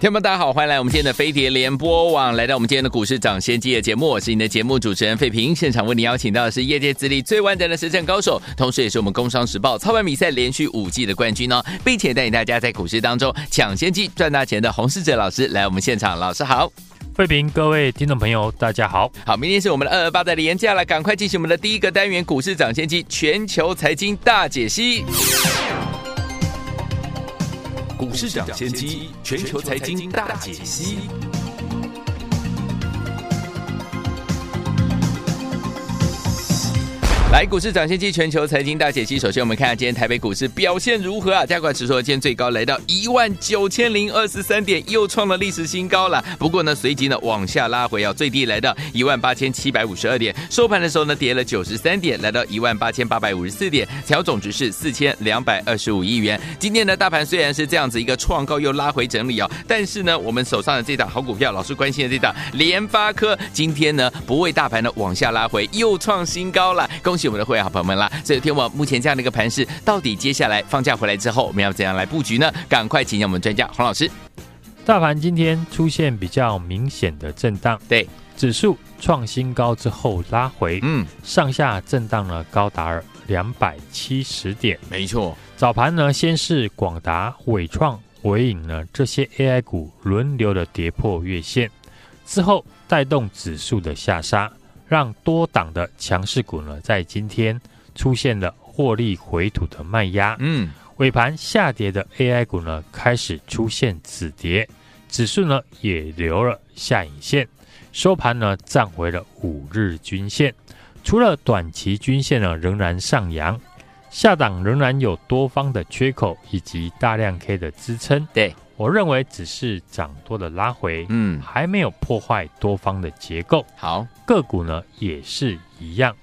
听众们，大家好，欢迎来我们今天的飞碟联播网，来到我们今天的股市涨先机的节目，我是你的节目主持人费平。现场为你邀请到的是业界资历最完整的实战高手，同时也是我们工商时报操盘比赛连续五季的冠军哦，并且带领大家在股市当中抢先机赚大钱的洪世哲老师来我们现场，老师好，费平，各位听众朋友，大家好，好，明天是我们的二二八的连假了，赶快进行我们的第一个单元股市涨先机全球财经大解析。股市涨先机，全球财经大解析。来，股市涨先机全球财经大解析。首先，我们看下今天台北股市表现如何啊？加权指数今天最高来到一万九千零二十三点，又创了历史新高了。不过呢，随即呢往下拉回，要最低来到一万八千七百五十二点。收盘的时候呢，跌了九十三点，来到一万八千八百五十四点，成交总值是四千两百二十五亿元。今天呢大盘虽然是这样子一个创高又拉回整理哦，但是呢，我们手上的这档好股票，老师关心的这档联发科，今天呢不为大盘呢往下拉回，又创新高了。恭喜我们的会员好朋友们啦！所以，听我目前这样的一个盘势，到底接下来放假回来之后，我们要怎样来布局呢？赶快请教我们专家洪老师。大盘今天出现比较明显的震荡，对，指数创新高之后拉回，嗯，上下震荡了高达两百七十点，没错。早盘呢，先是广达、伟创、伟影呢这些 AI 股轮流的跌破月线，之后带动指数的下杀。让多档的强势股呢，在今天出现了获利回吐的卖压。嗯，尾盘下跌的 AI 股呢，开始出现止跌，指数呢也留了下影线，收盘呢站回了五日均线。除了短期均线呢仍然上扬，下档仍然有多方的缺口以及大量 K 的支撑。对。我认为只是涨多的拉回，嗯，还没有破坏多方的结构。好，个股呢也是一样。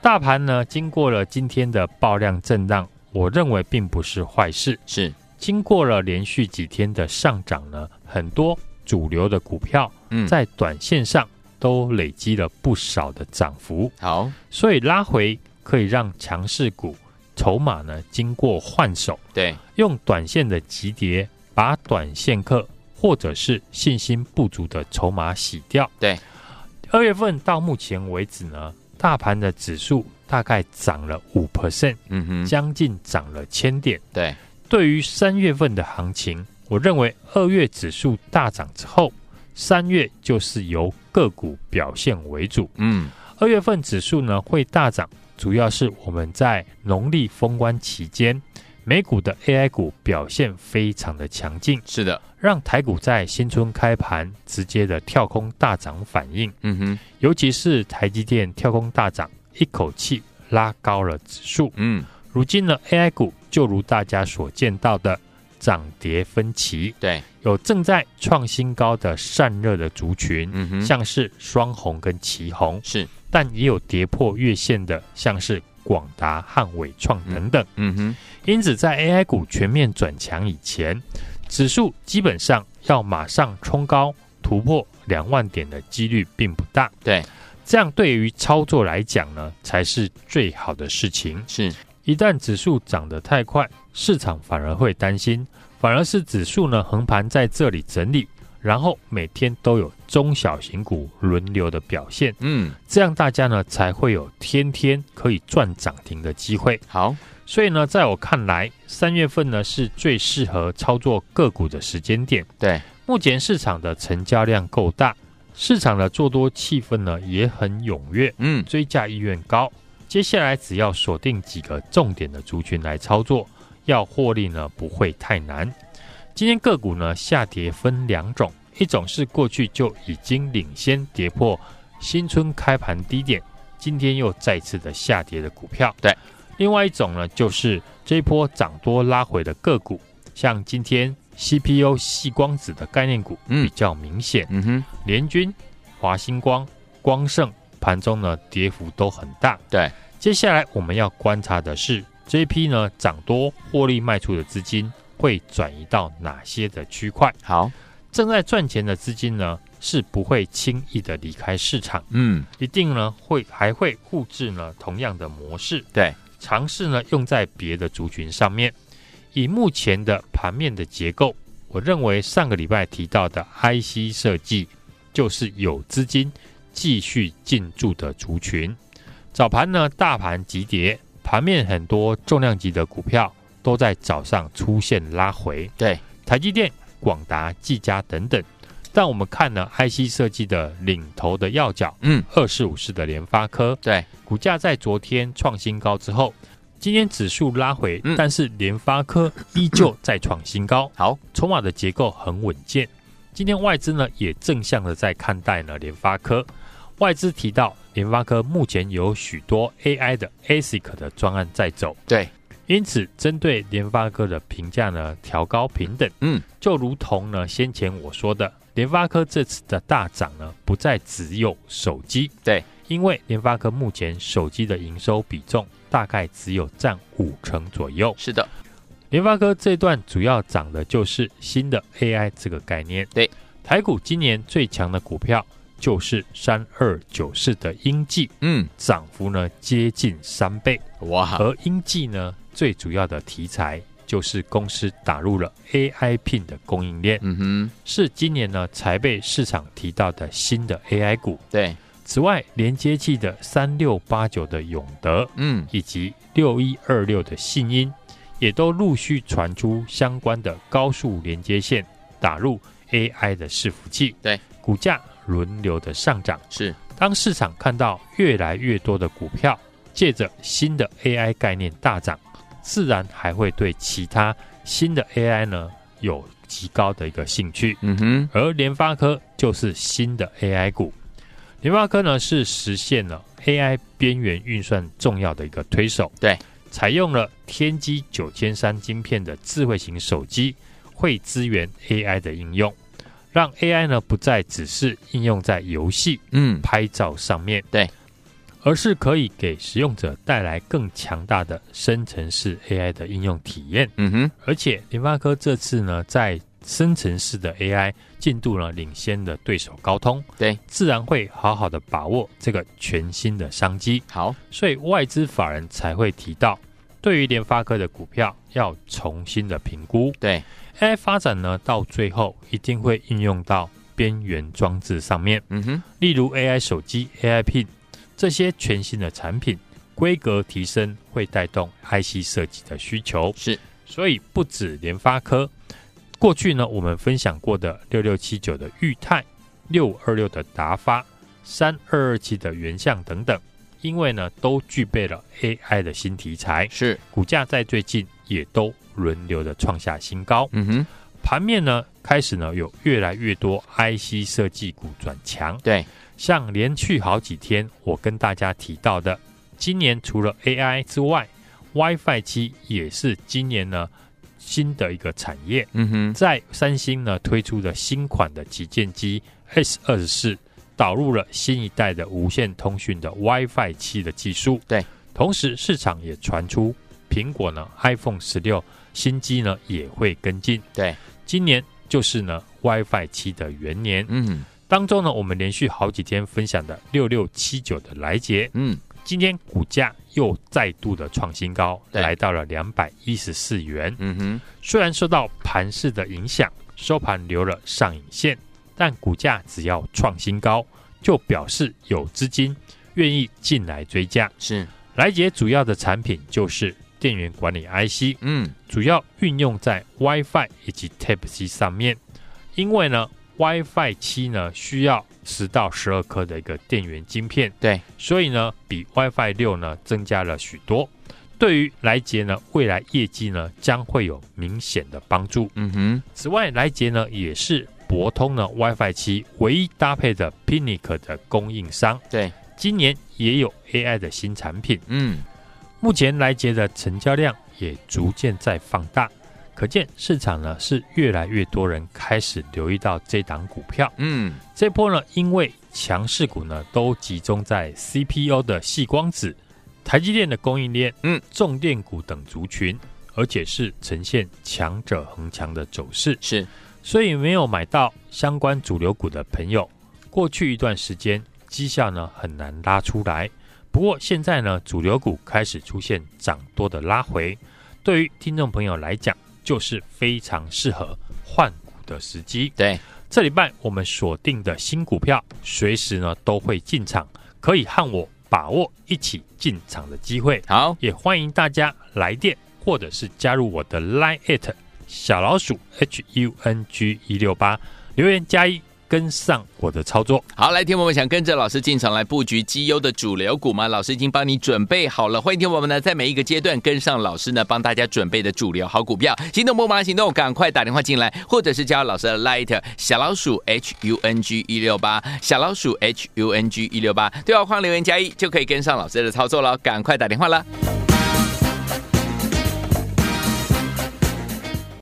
大盘呢经过了今天的爆量震荡，我认为并不是坏事。是经过了连续几天的上涨呢，很多主流的股票，嗯，在短线上都累积了不少的涨幅。好，所以拉回可以让强势股筹码呢经过换手，对，用短线的急跌。把短线客或者是信心不足的筹码洗掉。对，二月份到目前为止呢，大盘的指数大概涨了五 percent，嗯哼，将近涨了千点。对，对于三月份的行情，我认为二月指数大涨之后，三月就是由个股表现为主。嗯，二月份指数呢会大涨，主要是我们在农历封关期间。美股的 AI 股表现非常的强劲，是的，让台股在新春开盘直接的跳空大涨反应。嗯哼，尤其是台积电跳空大涨，一口气拉高了指数。嗯，如今呢，AI 股就如大家所见到的涨跌分歧。对，有正在创新高的散热的族群，嗯哼，像是双红跟奇红，是，但也有跌破月线的，像是广达和伟创等等。嗯，嗯哼。因此，在 AI 股全面转强以前，指数基本上要马上冲高突破两万点的几率并不大。对，这样对于操作来讲呢，才是最好的事情。是，一旦指数涨得太快，市场反而会担心，反而是指数呢横盘在这里整理，然后每天都有中小型股轮流的表现。嗯，这样大家呢才会有天天可以赚涨停的机会。好。所以呢，在我看来，三月份呢是最适合操作个股的时间点。对，目前市场的成交量够大，市场的做多气氛呢也很踊跃，嗯，追价意愿高。接下来只要锁定几个重点的族群来操作，要获利呢不会太难。今天个股呢下跌分两种，一种是过去就已经领先跌破新春开盘低点。今天又再次的下跌的股票。对，另外一种呢，就是这一波涨多拉回的个股，像今天 CPU 细光子的概念股比较明显，嗯哼，联军、华星光、光盛盘中呢跌幅都很大。对，接下来我们要观察的是这一批呢涨多获利卖出的资金会转移到哪些的区块？好，正在赚钱的资金呢是不会轻易的离开市场，嗯，一定呢会还会复制呢同样的模式，对，尝试呢用在别的族群上面。以目前的盘面的结构，我认为上个礼拜提到的 IC 设计就是有资金继续进驻的族群。早盘呢，大盘急跌，盘面很多重量级的股票都在早上出现拉回。对，台积电、广达、技嘉等等。但我们看呢，IC 设计的领头的要角，嗯，二四五四的联发科，对，股价在昨天创新高之后，今天指数拉回，嗯、但是联发科依旧在创新高。好，筹码的结构很稳健。今天外资呢也正向的在看待呢联发科。外资提到，联发科目前有许多 AI 的 ASIC 的专案在走。对，因此针对联发科的评价呢调高平等。嗯，就如同呢先前我说的。联发科这次的大涨呢，不再只有手机，对，因为联发科目前手机的营收比重大概只有占五成左右。是的，联发科这段主要涨的就是新的 AI 这个概念。对，台股今年最强的股票就是三二九四的英记，嗯，涨幅呢接近三倍。哇，而英记呢最主要的题材。就是公司打入了 AI Pin 的供应链，嗯哼，是今年呢才被市场提到的新的 AI 股。对，此外，连接器的三六八九的永德，嗯，以及六一二六的信音，也都陆续传出相关的高速连接线打入 AI 的伺服器。对，股价轮流的上涨。是，当市场看到越来越多的股票借着新的 AI 概念大涨。自然还会对其他新的 AI 呢有极高的一个兴趣，嗯哼，而联发科就是新的 AI 股。联发科呢是实现了 AI 边缘运算重要的一个推手，对，采用了天玑九千三晶片的智慧型手机，会支援 AI 的应用，让 AI 呢不再只是应用在游戏、嗯，拍照上面，对。而是可以给使用者带来更强大的生成式 AI 的应用体验。嗯哼，而且联发科这次呢，在生成式的 AI 进度呢领先的对手高通，对，自然会好好的把握这个全新的商机。好，所以外资法人才会提到，对于联发科的股票要重新的评估。对，AI 发展呢，到最后一定会应用到边缘装置上面。嗯哼，例如 AI 手机、AI Pin。这些全新的产品规格提升，会带动 IC 设计的需求。是，所以不止联发科，过去呢，我们分享过的六六七九的裕泰、六五二六的达发、三二二七的原相等等，因为呢，都具备了 AI 的新题材，是股价在最近也都轮流的创下新高。嗯哼，盘面呢，开始呢，有越来越多 IC 设计股转强。对。像连续好几天，我跟大家提到的，今年除了 AI 之外，WiFi 七也是今年呢新的一个产业。嗯哼，在三星呢推出的新款的旗舰机 S 二十四，导入了新一代的无线通讯的 WiFi 七的技术。对，同时市场也传出苹果呢 iPhone 十六新机呢也会跟进。对，今年就是呢 WiFi 七的元年。嗯。当中呢，我们连续好几天分享的六六七九的来捷，嗯，今天股价又再度的创新高，来到了两百一十四元。嗯哼，虽然受到盘势的影响，收盘留了上影线，但股价只要创新高，就表示有资金愿意进来追加。是，来捷主要的产品就是电源管理 IC，嗯，主要运用在 WiFi 以及 Type C 上面，因为呢。WiFi 七呢，需要十到十二颗的一个电源晶片，对，所以呢，比 WiFi 六呢增加了许多。对于来杰呢，未来业绩呢将会有明显的帮助。嗯哼，此外，来杰呢也是博通呢 WiFi 七唯一搭配的 PINIC 的供应商。对，今年也有 AI 的新产品。嗯，目前来杰的成交量也逐渐在放大，可见市场呢是越来越多人开始留意到这档股票。嗯，这波呢，因为强势股呢都集中在 CPU 的细光子、台积电的供应链、嗯，重电股等族群，而且是呈现强者恒强的走势。是，所以没有买到相关主流股的朋友，过去一段时间绩效呢很难拉出来。不过现在呢，主流股开始出现涨多的拉回，对于听众朋友来讲，就是非常适合换股的时机。对。这礼拜我们锁定的新股票，随时呢都会进场，可以和我把握一起进场的机会。好，也欢迎大家来电或者是加入我的 Line@ 小老鼠 H U N G 一六八留言加一。跟上我的操作，好，来，听我们想跟着老师进场来布局绩优的主流股吗？老师已经帮你准备好了，欢迎听我们呢，在每一个阶段跟上老师呢，帮大家准备的主流好股票，行动不忙行动，赶快打电话进来，或者是加老师的 Light 小老鼠 H U N G 一六八小老鼠 H U N G 一六八，对话框留言加一就可以跟上老师的操作了，赶快打电话了。